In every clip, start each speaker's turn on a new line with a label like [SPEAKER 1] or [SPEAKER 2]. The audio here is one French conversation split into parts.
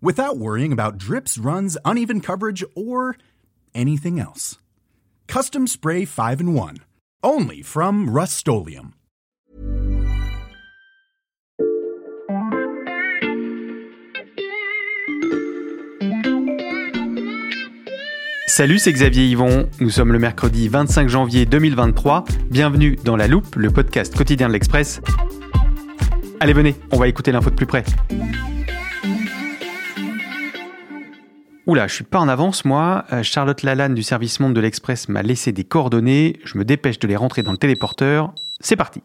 [SPEAKER 1] without worrying about drips, runs, uneven coverage, or anything else. Custom Spray 5 in 1. Only from Rust
[SPEAKER 2] Salut, c'est Xavier Yvon. Nous sommes le mercredi 25 janvier 2023. Bienvenue dans La Loupe, le podcast quotidien de l'Express. Allez, venez, on va écouter l'info de plus près. Oula, je suis pas en avance, moi. Euh, Charlotte Lalanne du service monde de l'Express m'a laissé des coordonnées. Je me dépêche de les rentrer dans le téléporteur. C'est parti.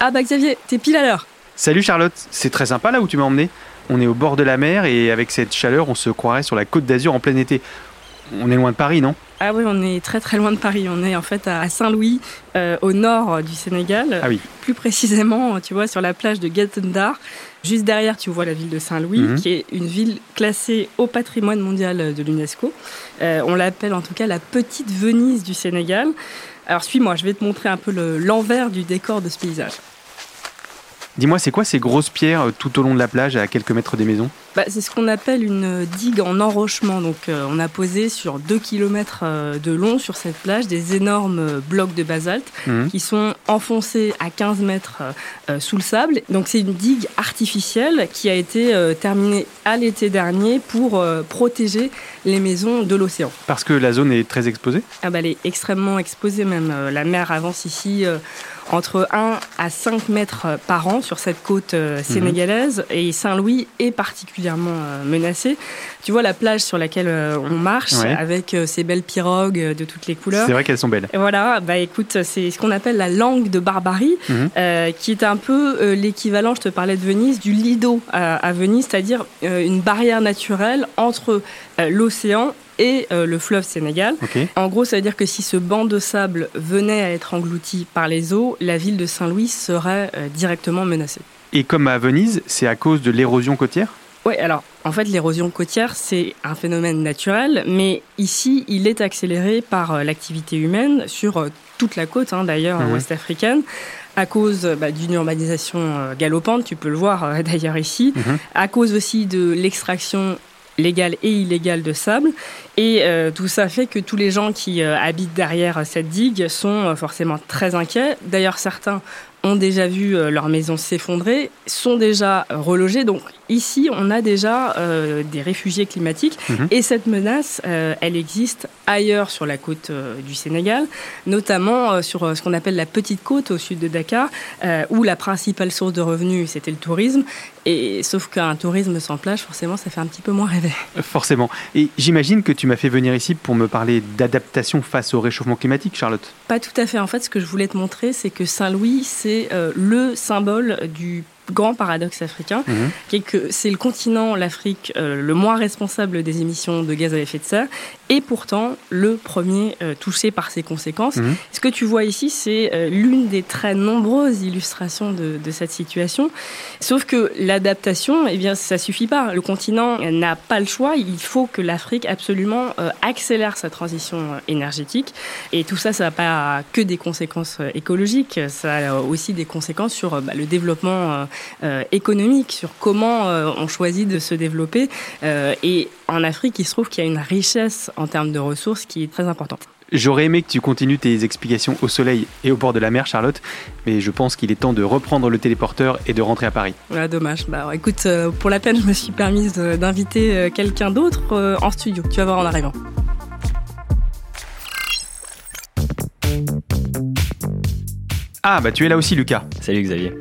[SPEAKER 3] Ah bah Xavier, t'es pile à l'heure.
[SPEAKER 2] Salut Charlotte, c'est très sympa là où tu m'as emmené. On est au bord de la mer et avec cette chaleur, on se croirait sur la côte d'Azur en plein été. On est loin de Paris, non?
[SPEAKER 3] Ah oui, on est très très loin de Paris. On est en fait à Saint-Louis, euh, au nord du Sénégal.
[SPEAKER 2] Ah oui.
[SPEAKER 3] Plus précisément, tu vois, sur la plage de Gatendar. Juste derrière, tu vois la ville de Saint-Louis, mhm. qui est une ville classée au patrimoine mondial de l'UNESCO. Euh, on l'appelle en tout cas la petite Venise du Sénégal. Alors suis-moi, je vais te montrer un peu l'envers du décor de ce paysage.
[SPEAKER 2] Dis-moi, c'est quoi ces grosses pierres euh, tout au long de la plage, à quelques mètres des maisons?
[SPEAKER 3] Bah, C'est ce qu'on appelle une digue en enrochement. Donc, euh, on a posé sur 2 km euh, de long sur cette plage des énormes blocs de basalte mhm. qui sont enfoncés à 15 mètres sous le sable. Donc, c'est une digue artificielle qui a été terminée à l'été dernier pour protéger les maisons de l'océan.
[SPEAKER 2] Parce que la zone est très exposée?
[SPEAKER 3] Ah bah, Elle est extrêmement exposée même. La mer avance ici entre 1 à 5 mètres par an sur cette côte euh, mhm. sénégalaise et Saint-Louis est particulièrement euh, menacé. Tu vois la plage sur laquelle euh, on marche avec ces belles pirogues de toutes les couleurs.
[SPEAKER 2] C'est vrai qu'elles sont belles.
[SPEAKER 3] voilà, bah écoute, c'est ce qu'on appelle la langue de Barbarie, mhm. qui est un peu l'équivalent, je te parlais de Venise, du Lido à Venise, c'est-à-dire une barrière naturelle entre l'océan et euh, le fleuve Sénégal. En gros, ça veut dire que si ce banc de sable venait à être englouti par les eaux, la ville de Saint-Louis serait euh, directement menacée.
[SPEAKER 2] Et comme à Venise, c'est à cause de l'érosion côtière?
[SPEAKER 3] Oui, alors en fait l'érosion côtière c'est un phénomène naturel, mais ici il est accéléré par euh, l'activité humaine sur toute la côte hein, d'ailleurs mhm. ouest africaine à cause bah, d'une urbanisation galopante, tu peux le voir d'ailleurs ici, mhm. à cause aussi de l'extraction légale et illégale de sable. Et euh, tout ça fait que tous les gens qui euh, habitent derrière cette digue sont euh, forcément très inquiets. D'ailleurs, certains ont déjà vu leur maison s'effondrer, sont déjà relogés. Donc ici, on a déjà des réfugiés climatiques. Mhm. Et cette menace, elle existe ailleurs sur la côte du Sénégal, notamment sur ce qu'on appelle la petite côte au sud de Dakar, où la principale source de revenus, c'était le tourisme. Et sauf qu'un tourisme sans plage, forcément, ça fait un petit peu moins rêver.
[SPEAKER 2] Forcément. Et j'imagine que tu m'as fait venir ici pour me parler d'adaptation face au réchauffement climatique, Charlotte.
[SPEAKER 3] Pas tout à fait. En fait, ce que je voulais te montrer, c'est que Saint-Louis, c'est euh, le symbole du grand paradoxe africain, mhm. qui est que c'est le continent, l'Afrique, euh, le moins responsable des émissions de gaz à effet de serre, et pourtant le premier euh, touché par ces conséquences. Mhm. Ce que tu vois ici, c'est euh, l'une des très nombreuses illustrations de, cette situation. Sauf que l'adaptation, eh bien, ça suffit pas. Le continent n'a pas le choix. Il faut que l'Afrique absolument accélère sa transition énergétique. Et tout ça, ça n'a pas que des conséquences écologiques, ça a aussi des conséquences sur bah, le développement euh, économique, sur comment euh, on choisit de se développer. Euh, et en Afrique, il se trouve qu'il y a une richesse en termes de ressources qui est très importante.
[SPEAKER 2] J'aurais aimé que tu continues tes explications au soleil et au bord de la mer, Charlotte, mais je pense qu'il est temps de reprendre le téléporteur et de rentrer à Paris.
[SPEAKER 3] Ouais, dommage. Bah, écoute, euh, pour la peine, je me suis permise d'inviter euh, quelqu'un d'autre euh, en studio. Tu vas voir en arrivant.
[SPEAKER 2] Ah, bah tu es là aussi, Lucas.
[SPEAKER 4] Salut Xavier.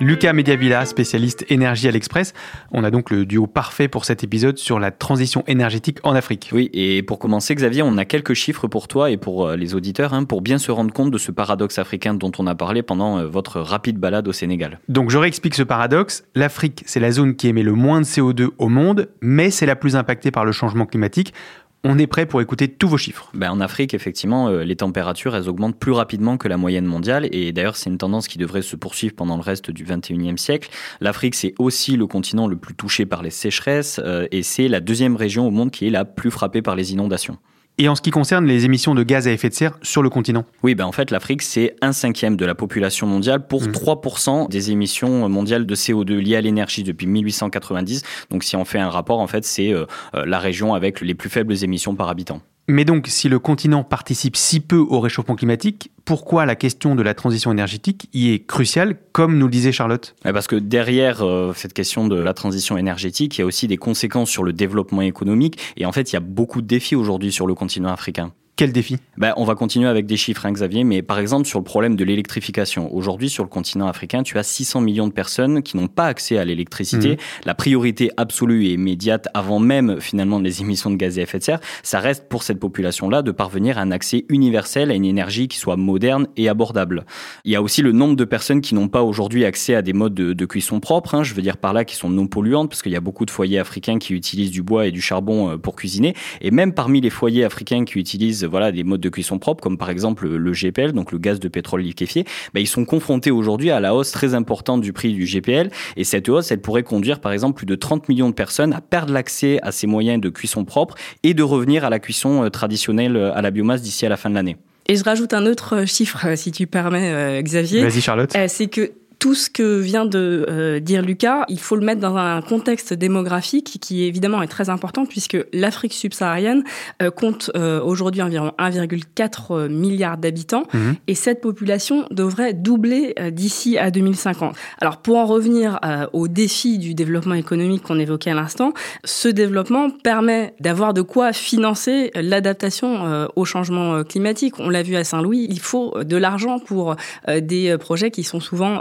[SPEAKER 2] Lucas Mediavilla, spécialiste énergie à l'Express. On a donc le duo parfait pour cet épisode sur la transition énergétique en Afrique.
[SPEAKER 4] Oui, et pour commencer, Xavier, on a quelques chiffres pour toi et pour euh, les auditeurs, hein, pour bien se rendre compte de ce paradoxe africain dont on a parlé pendant euh, votre rapide balade au Sénégal.
[SPEAKER 2] Donc je réexplique ce paradoxe. L'Afrique, c'est la zone qui émet le moins de CO2 au monde, mais c'est la plus impactée par le changement climatique. On est prêt pour écouter tous vos chiffres.
[SPEAKER 4] Ben, en Afrique, effectivement, euh, les températures, augmentent plus rapidement que la moyenne mondiale. Et d'ailleurs, c'est une tendance qui devrait se poursuivre pendant le reste du 21e siècle. L'Afrique, c'est aussi le continent le plus touché par les sécheresses. Euh, et c'est la deuxième région au monde qui est la plus frappée par les inondations.
[SPEAKER 2] Et en ce qui concerne les émissions de gaz à effet de serre sur le continent
[SPEAKER 4] Oui, ben en fait, l'Afrique, c'est un cinquième de la population mondiale pour 3% mmh. des émissions mondiales de CO2 liées à l'énergie depuis 1890. Donc, si on fait un rapport, en fait, c'est euh, euh, la région avec les plus faibles émissions par habitant.
[SPEAKER 2] Mais donc, si le continent participe si peu au réchauffement climatique, pourquoi la question de la transition énergétique y est cruciale, comme nous le disait Charlotte?
[SPEAKER 4] Parce que derrière euh, cette question de la transition énergétique, il y a aussi des conséquences sur le développement économique. Et en fait, il y a beaucoup de défis aujourd'hui sur le continent africain.
[SPEAKER 2] Quel défi?
[SPEAKER 4] Ben, On va continuer avec des chiffres, hein, Xavier, mais par exemple sur le problème de l'électrification. Aujourd'hui, sur le continent africain, tu as 600 millions de personnes qui n'ont pas accès à l'électricité. Mhm. La priorité absolue et immédiate, avant même finalement les émissions de gaz à effet de serre, ça reste pour cette population-là de parvenir à un accès universel à une énergie qui soit moderne et abordable. Il y a aussi le nombre de personnes qui n'ont pas aujourd'hui accès à des modes de, cuisson propres, hein, je veux dire par là qui sont non polluantes, parce qu'il y a beaucoup de foyers africains qui utilisent du bois et du charbon euh, pour cuisiner. Et même parmi les foyers africains qui utilisent voilà, des modes de cuisson propres, comme par exemple le GPL, donc le gaz de pétrole liquéfié, bah, ils sont confrontés aujourd'hui à la hausse très importante du prix du GPL. Et cette hausse, elle pourrait conduire par exemple plus de 30 millions de personnes à perdre l'accès à ces moyens de cuisson propre et de revenir à la cuisson euh, traditionnelle euh, à la biomasse d'ici à la fin de l'année.
[SPEAKER 3] Et je rajoute un autre chiffre, si tu permets, Xavier.
[SPEAKER 2] Vas-y, Charlotte.
[SPEAKER 3] c'est que tout ce que vient de euh, dire Lucas, il faut le mettre dans un contexte démographique qui évidemment est très important puisque l'Afrique subsaharienne euh, compte euh, aujourd'hui environ 1,4 milliard d'habitants mhm. et cette population devrait doubler d'ici à 2050. Alors pour en revenir au défi du développement économique qu'on évoquait à l'instant, ce développement permet d'avoir de quoi financer l'adaptation au changement climatique. On l'a vu à Saint-Louis, il faut de l'argent pour des projets qui sont souvent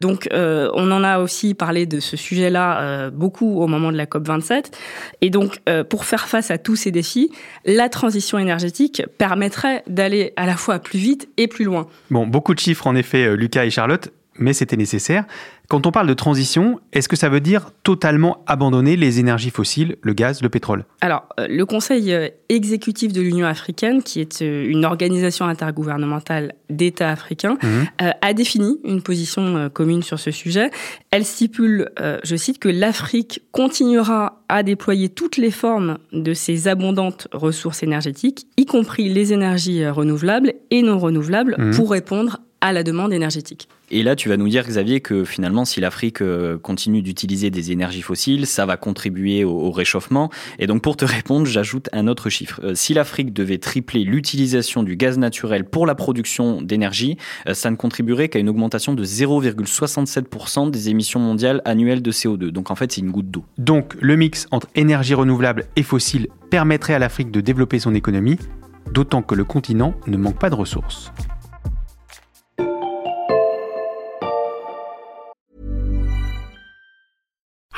[SPEAKER 3] donc euh, on en a aussi parlé de ce sujet-là euh, beaucoup au moment de la COP 27. Et donc euh, pour faire face à tous ces défis, la transition énergétique permettrait d'aller à la fois plus vite et plus loin.
[SPEAKER 2] Bon, beaucoup de chiffres en effet, Lucas et Charlotte mais c'était nécessaire. Quand on parle de transition, est-ce que ça veut dire totalement abandonner les énergies fossiles, le gaz, le pétrole?
[SPEAKER 3] Alors, euh, le Conseil euh, exécutif de l'Union africaine, qui est euh, une organisation intergouvernementale d'États africains, mhm. a défini une position commune sur ce sujet. Elle stipule, je cite, que l'Afrique continuera à déployer toutes les formes de ses abondantes ressources énergétiques, y compris les énergies renouvelables et non renouvelables, mhm. pour répondre à la demande énergétique.
[SPEAKER 4] Et là, tu vas nous dire, Xavier, que finalement, si l'Afrique euh, continue d'utiliser des énergies fossiles, ça va contribuer au, réchauffement. Et donc, pour te répondre, j'ajoute un autre chiffre. Euh, si l'Afrique devait tripler l'utilisation du gaz naturel pour la production d'énergie, euh, ça ne contribuerait qu'à une augmentation de 0,67% des émissions mondiales annuelles de CO2. Donc, en fait, c'est une goutte d'eau.
[SPEAKER 2] Donc, le mix entre énergie renouvelable et fossile permettrait à l'Afrique de développer son économie, d'autant que le continent ne manque pas de ressources.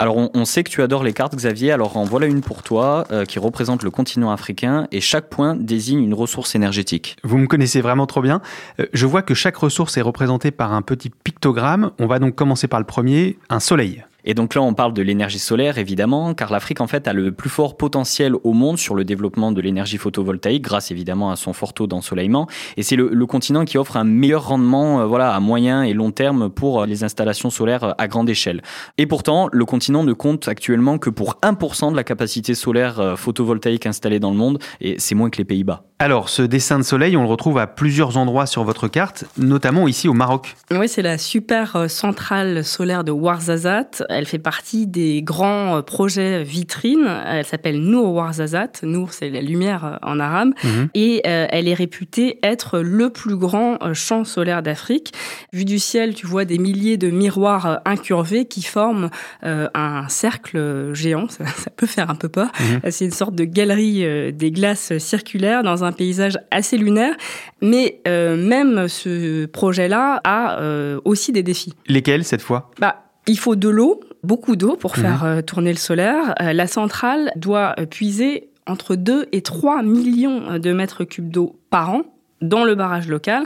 [SPEAKER 4] Alors on, sait que tu adores les cartes Xavier, alors en voilà une pour toi euh, qui représente le continent africain et chaque point désigne une ressource énergétique.
[SPEAKER 2] Vous me connaissez vraiment trop bien. Euh, je vois que chaque ressource est représentée par un petit pictogramme. On va donc commencer par le premier, un soleil.
[SPEAKER 4] Et donc là, on parle de l'énergie solaire, évidemment, car l'Afrique, en fait, a le plus fort potentiel au monde sur le développement de l'énergie photovoltaïque, grâce évidemment à son fort taux d'ensoleillement. Et c'est le, continent qui offre un meilleur rendement, euh, voilà, à moyen et long terme pour euh, les installations solaires euh, à grande échelle. Et pourtant, le continent ne compte actuellement que pour 1% de la capacité solaire photovoltaïque installée dans le monde, et c'est moins que les Pays-Bas.
[SPEAKER 2] Alors, ce dessin de soleil, on le retrouve à plusieurs endroits sur votre carte, notamment ici au Maroc.
[SPEAKER 3] Oui, c'est la super centrale solaire de Ouarzazate elle fait partie des grands euh, projets vitrines. Elle s'appelle Nour Warzazat. Nour, c'est la lumière euh, en arabe. Mhm. Et euh, elle est réputée être le plus grand champ solaire d'Afrique. Vu du ciel, tu vois des milliers de miroirs incurvés qui forment un cercle géant. Ça, peut faire un peu peur. Mhm. C'est une sorte de galerie des glaces circulaires dans un paysage assez lunaire. Mais même ce projet-là a aussi des défis.
[SPEAKER 2] Lesquels cette fois?
[SPEAKER 3] Bah, il faut de l'eau, beaucoup d'eau pour mhm. faire euh, tourner le solaire. Euh, la centrale doit euh, puiser entre 2 et 3 millions de mètres cubes d'eau par an dans le barrage local.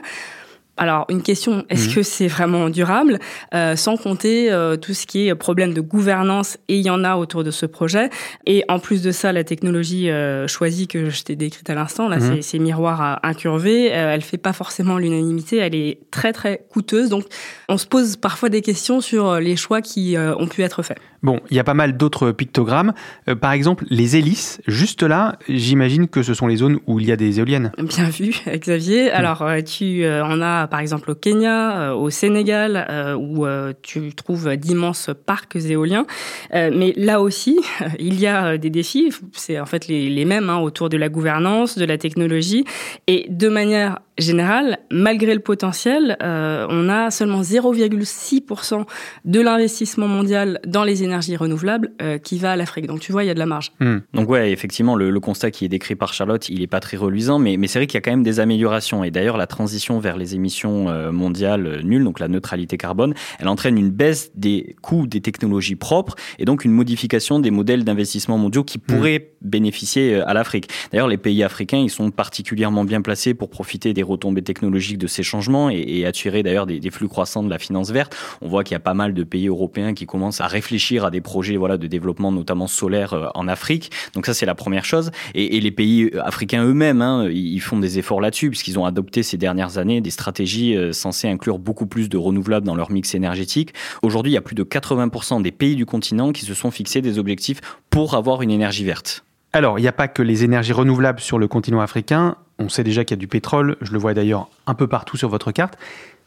[SPEAKER 3] Alors une question, est-ce mhm. que c'est vraiment durable? Euh, Sans compter euh, tout ce qui est problème de gouvernance, et il y en a autour de ce projet. Et en plus de ça, la technologie euh, choisie que je t'ai décrite à l'instant, là, mhm. ces, miroirs à incurvés, elle fait pas forcément l'unanimité, elle est très très coûteuse. Donc on se pose parfois des questions sur les choix qui ont pu être faits.
[SPEAKER 2] Bon, il y a pas mal d'autres pictogrammes. par exemple, les hélices, juste là, j'imagine que ce sont les zones où il y a des éoliennes.
[SPEAKER 3] Bien vu, Xavier. Alors tu en as par exemple au Kenya, euh, au Sénégal, euh, où euh, tu trouves d'immenses parcs éoliens. mais là aussi, il y a des défis. C'est en fait les, mêmes hein, autour de la gouvernance, de la technologie, et de manière générale, malgré le potentiel, on a seulement 0,6% de l'investissement mondial dans les énergies renouvelables qui va à l'Afrique. Donc tu vois, il y a de la marge.
[SPEAKER 4] Hmm. Donc ouais, effectivement, le, constat qui est décrit par Charlotte, il n'est pas très reluisant, mais, mais c'est vrai qu'il y a quand même des améliorations. Et d'ailleurs, la transition vers les émissions euh, mondiale nulle, donc la neutralité carbone, elle entraîne une baisse des coûts des technologies propres et donc une modification des modèles d'investissement mondiaux qui pourraient mmh. bénéficier euh, à l'Afrique. D'ailleurs, les pays africains, ils sont particulièrement bien placés pour profiter des retombées technologiques de ces changements et, attirer d'ailleurs des, flux croissants de la finance verte. On voit qu'il y a pas mal de pays européens qui commencent à réfléchir à des projets voilà, de développement, notamment solaire euh, en Afrique. Donc ça, c'est la première chose. Et, les pays africains eux-mêmes, hein, ils font des efforts là-dessus puisqu'ils ont adopté ces dernières années des stratégies euh, censée inclure beaucoup plus de renouvelables dans leur mix énergétique. Aujourd'hui, il y a plus de 80% des pays du continent qui se sont fixés des objectifs pour avoir une énergie verte.
[SPEAKER 2] Alors, il n'y a pas que les énergies renouvelables sur le continent africain. On sait déjà qu'il y a du pétrole, je le vois d'ailleurs un peu partout sur votre carte.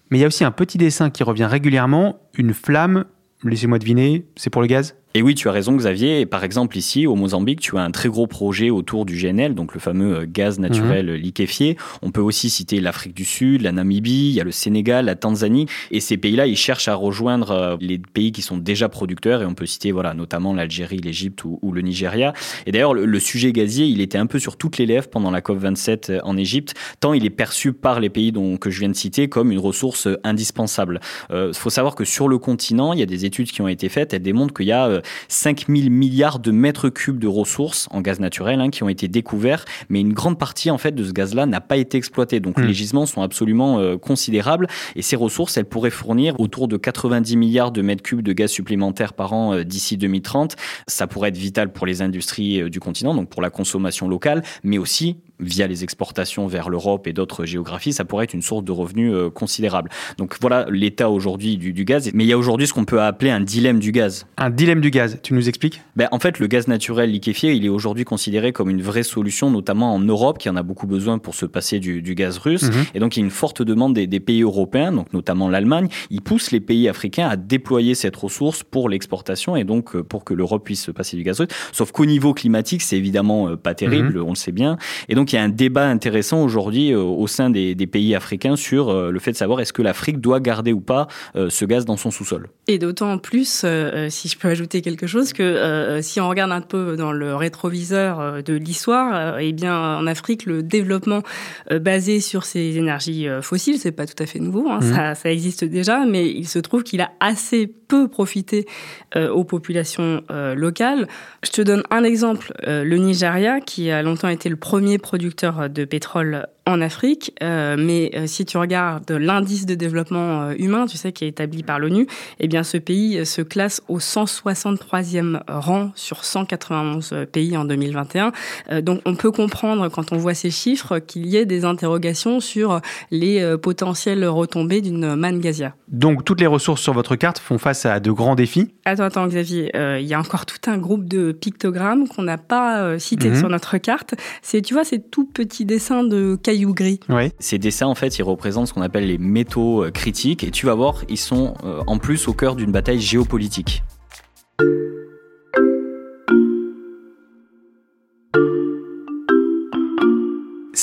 [SPEAKER 2] Mais il y a aussi un petit dessin qui revient régulièrement, une flamme, laissez-moi deviner, c'est pour le gaz?
[SPEAKER 4] Et oui, tu as raison, Xavier. par exemple, ici, au Mozambique, tu as un très gros projet autour du GNL, donc le fameux euh, gaz naturel mhm. liquéfié. On peut aussi citer l'Afrique du Sud, la Namibie, il y a le Sénégal, la Tanzanie. Et ces pays-là, ils cherchent à rejoindre euh, les pays qui sont déjà producteurs. Et on peut citer, voilà, notamment l'Algérie, l'Égypte ou, le Nigeria. Et d'ailleurs, le, sujet gazier, il était un peu sur toutes les lèvres pendant la COP27 euh, en Égypte, tant il est perçu par les pays dont, que je viens de citer comme une ressource indispensable. Il faut savoir que sur le continent, il y a des études qui ont été faites. Elles démontrent qu'il y a 5000 milliards de mètres cubes de ressources en gaz naturel hein, qui ont été découverts, mais une grande partie en fait de ce gaz-là n'a pas été exploitée. Donc hmm. les gisements sont absolument euh, considérables et ces ressources, elles pourraient fournir autour de 90 milliards de mètres cubes de gaz supplémentaires par an euh, d'ici 2030. Ça pourrait être vital pour les industries euh, du continent, donc pour la consommation locale, mais aussi via les exportations vers l'Europe et d'autres géographies, ça pourrait être une source de revenus euh, considérable. Donc voilà l'état aujourd'hui du, gaz. Mais il y a aujourd'hui ce qu'on peut appeler un dilemme du gaz.
[SPEAKER 2] Un dilemme du gaz, tu nous expliques?
[SPEAKER 4] Ben, En fait, le gaz naturel liquéfié, il est aujourd'hui considéré comme une vraie solution, notamment en Europe, qui en a beaucoup besoin pour se passer du, gaz russe. Mhm. Et donc il y a une forte demande des, pays européens, donc notamment l'Allemagne. Ils poussent les pays africains à déployer cette ressource pour l'exportation et donc euh, pour que l'Europe puisse se passer du gaz russe. Sauf qu'au niveau climatique, c'est évidemment euh, pas terrible, mhm. on le sait bien. Et donc il y a un débat intéressant aujourd'hui euh, au sein des, pays africains sur euh, le fait de savoir est-ce que l'Afrique doit garder ou pas euh, ce gaz dans son sous-sol.
[SPEAKER 3] Et d'autant plus, si je peux ajouter quelque chose, que si on regarde un peu dans le rétroviseur de l'histoire, eh bien en Afrique, le développement basé sur ces énergies fossiles, c'est pas tout à fait nouveau, hein, mmh. ça, ça, existe déjà, mais il se trouve qu'il a assez peu profité aux populations locales. Je te donne un exemple, le Nigeria, qui a longtemps été le premier producteur de pétrole en Afrique, mais si tu regardes l'indice de développement humain, tu sais, qui est établi par l'ONU, eh bien ce pays se classe au 163e rang sur 191 pays en 2021. donc on peut comprendre quand on voit ces chiffres qu'il y ait des interrogations sur les potentielles retombées d'une manne gazière.
[SPEAKER 2] Donc toutes les ressources sur votre carte font face à de grands défis?
[SPEAKER 3] Attends, attends Xavier, il y a encore tout un groupe de pictogrammes qu'on n'a pas cités mhm. sur notre carte. C'est, tu vois, ces tout petits dessins de cailloux gris.
[SPEAKER 4] Oui. Ces dessins, en fait, ils représentent ce qu'on appelle les métaux euh, critiques. Et tu vas voir, ils sont euh, en plus au cœur d'une bataille géopolitique.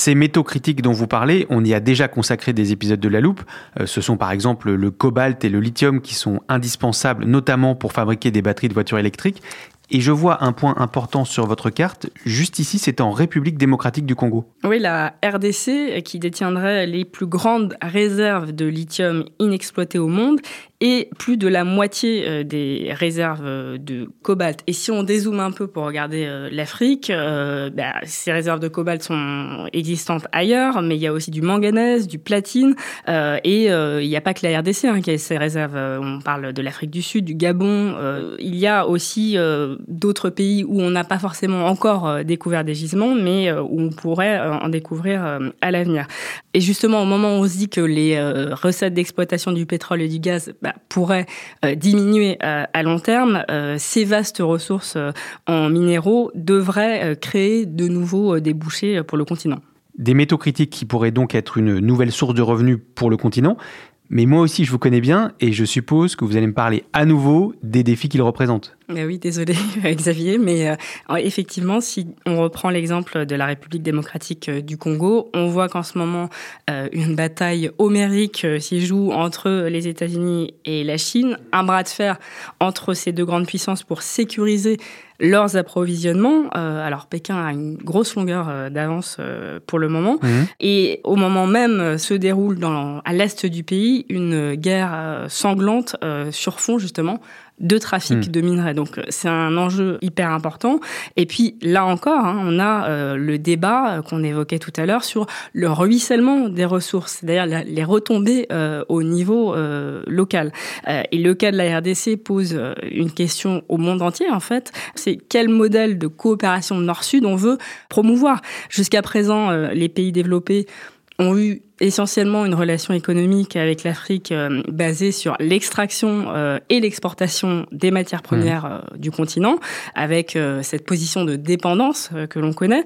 [SPEAKER 2] Ces métaux critiques dont vous parlez, on y a déjà consacré des épisodes de la loupe. Euh, ce sont par exemple le cobalt et le lithium qui sont indispensables notamment pour fabriquer des batteries de voitures électriques. Et je vois un point important sur votre carte. Juste ici, c'est en République démocratique du Congo.
[SPEAKER 3] Oui, la RDC, qui détiendrait les plus grandes réserves de lithium inexploitées au monde et plus de la moitié euh, des réserves euh, de cobalt. Et si on dézoome un peu pour regarder euh, l'Afrique, bah, ces réserves de cobalt sont existantes ailleurs, mais il y a aussi du manganèse, du platine, et il n'y a pas que la RDC hein, qui a ces réserves. On parle de l'Afrique du Sud, du Gabon. il y a aussi d'autres pays où on n'a pas forcément encore découvert des gisements, mais où on pourrait en découvrir à l'avenir. Et justement, au moment où on se dit que les recettes d'exploitation du pétrole et du gaz bah, pourrait euh, diminuer euh, à long terme, euh, ces vastes ressources en minéraux devraient créer de nouveaux débouchés pour le continent.
[SPEAKER 2] Des métaux critiques qui pourraient donc être une nouvelle source de revenus pour le continent. Mais moi aussi, je vous connais bien et je suppose que vous allez me parler à nouveau des défis qu'ils représentent.
[SPEAKER 3] oui, désolé Xavier, mais euh, effectivement, si on reprend l'exemple de la République démocratique euh, du Congo, on voit qu'en ce moment, euh, une bataille homérique s'y joue entre les États-Unis et la Chine, un bras de fer entre ces deux grandes puissances pour sécuriser leurs approvisionnements. alors Pékin a une grosse longueur d'avance pour le moment. Mmh. Et au moment même se déroule dans, à l'est du pays une guerre sanglante sur fond justement de trafic hmm. de minerais. Donc c'est un enjeu hyper important. Et puis là encore, hein, on a euh, le débat qu'on évoquait tout à l'heure sur le ruissellement des ressources, c'est-à-dire les retombées euh, au niveau euh, local. et le cas de la RDC pose une question au monde entier en fait. C'est quel modèle de coopération nord-sud on veut promouvoir? Jusqu'à présent, les pays développés ont eu essentiellement une relation économique avec l'Afrique euh, basée sur l'extraction euh, et l'exportation des matières premières euh, du continent, avec cette position de dépendance que l'on connaît.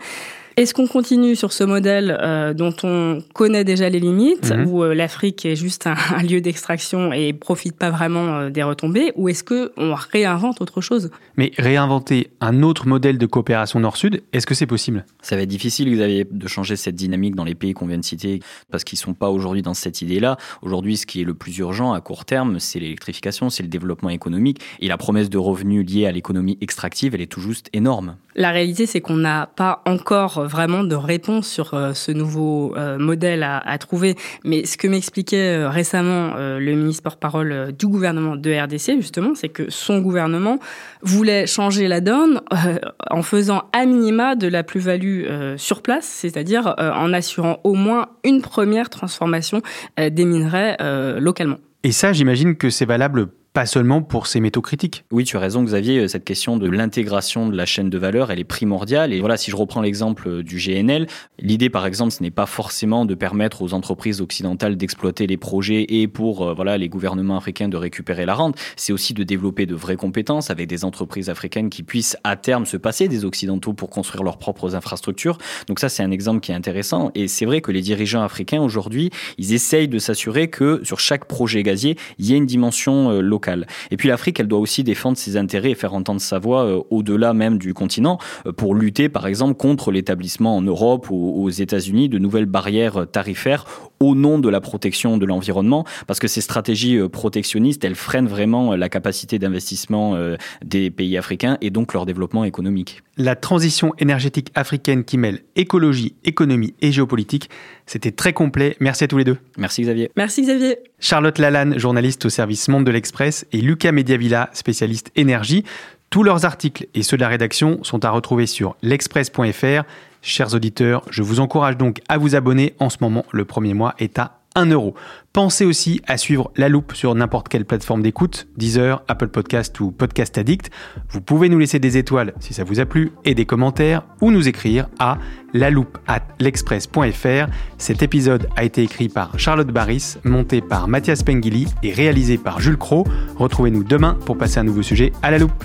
[SPEAKER 3] Est-ce qu'on continue sur ce modèle euh, dont on connaît déjà les limites, mhm. où euh, l'Afrique est juste un, lieu d'extraction et profite pas vraiment euh, des retombées, ou est-ce qu'on réinvente autre chose?
[SPEAKER 2] Mais réinventer un autre modèle de coopération Nord-Sud, est-ce que c'est possible?
[SPEAKER 4] Ça va être difficile, Xavier, de changer cette dynamique dans les pays qu'on vient de citer, parce qu'ils sont pas aujourd'hui dans cette idée-là. Aujourd'hui, ce qui est le plus urgent à court terme, c'est l'électrification, c'est le développement économique, et la promesse de revenus liée à l'économie extractive, elle est tout juste énorme.
[SPEAKER 3] La réalité, c'est qu'on n'a pas encore vraiment de réponse sur euh, ce nouveau euh, modèle à, trouver. Mais ce que m'expliquait euh, récemment le ministre porte-parole du gouvernement de RDC, justement, c'est que son gouvernement voulait changer la donne en faisant à minima de la plus-value sur place, c'est-à-dire en assurant au moins une première transformation des minerais localement.
[SPEAKER 2] Et ça, j'imagine que c'est valable pas seulement pour ces métaux critiques.
[SPEAKER 4] Oui, tu as raison Xavier, cette question de l'intégration de la chaîne de valeur, elle est primordiale. Et voilà, si je reprends l'exemple du GNL, l'idée par exemple, ce n'est pas forcément de permettre aux entreprises occidentales d'exploiter les projets et pour euh, voilà les gouvernements africains de récupérer la rente, c'est aussi de développer de vraies compétences avec des entreprises africaines qui puissent à terme se passer des occidentaux pour construire leurs propres infrastructures. Donc ça, c'est un exemple qui est intéressant. Et c'est vrai que les dirigeants africains aujourd'hui, ils essayent de s'assurer que sur chaque projet gazier, il y ait une dimension euh, et puis l'Afrique, elle doit aussi défendre ses intérêts et faire entendre sa voix euh, au-delà même du continent euh, pour lutter, par exemple, contre l'établissement en Europe ou aux États-Unis de nouvelles barrières tarifaires au nom de la protection de l'environnement, parce que ces stratégies euh, protectionnistes, elles freinent vraiment la capacité d'investissement des pays africains et donc leur développement économique.
[SPEAKER 2] La transition énergétique africaine qui mêle écologie, économie et géopolitique, c'était très complet. Merci à tous les deux.
[SPEAKER 4] Merci Xavier.
[SPEAKER 3] Merci Xavier.
[SPEAKER 2] Charlotte Lalanne, journaliste au service Monde de l'Express, et Lucas Mediavilla, spécialiste énergie. Tous leurs articles et ceux de la rédaction sont à retrouver sur l'express.fr. Chers auditeurs, je vous encourage donc à vous abonner. En ce moment, le premier mois est à 1 euro. Pensez aussi à suivre La Loupe sur n'importe quelle plateforme d'écoute, Deezer, Apple Podcast ou Podcast Addict. Vous pouvez nous laisser des étoiles si ça vous a plu et des commentaires ou nous écrire à loupe at l'express.fr. Cet épisode a été écrit par Charlotte Barris, monté par Mathias Pengili et réalisé par Jules Cro. Retrouvez-nous demain pour passer un nouveau sujet à La Loupe.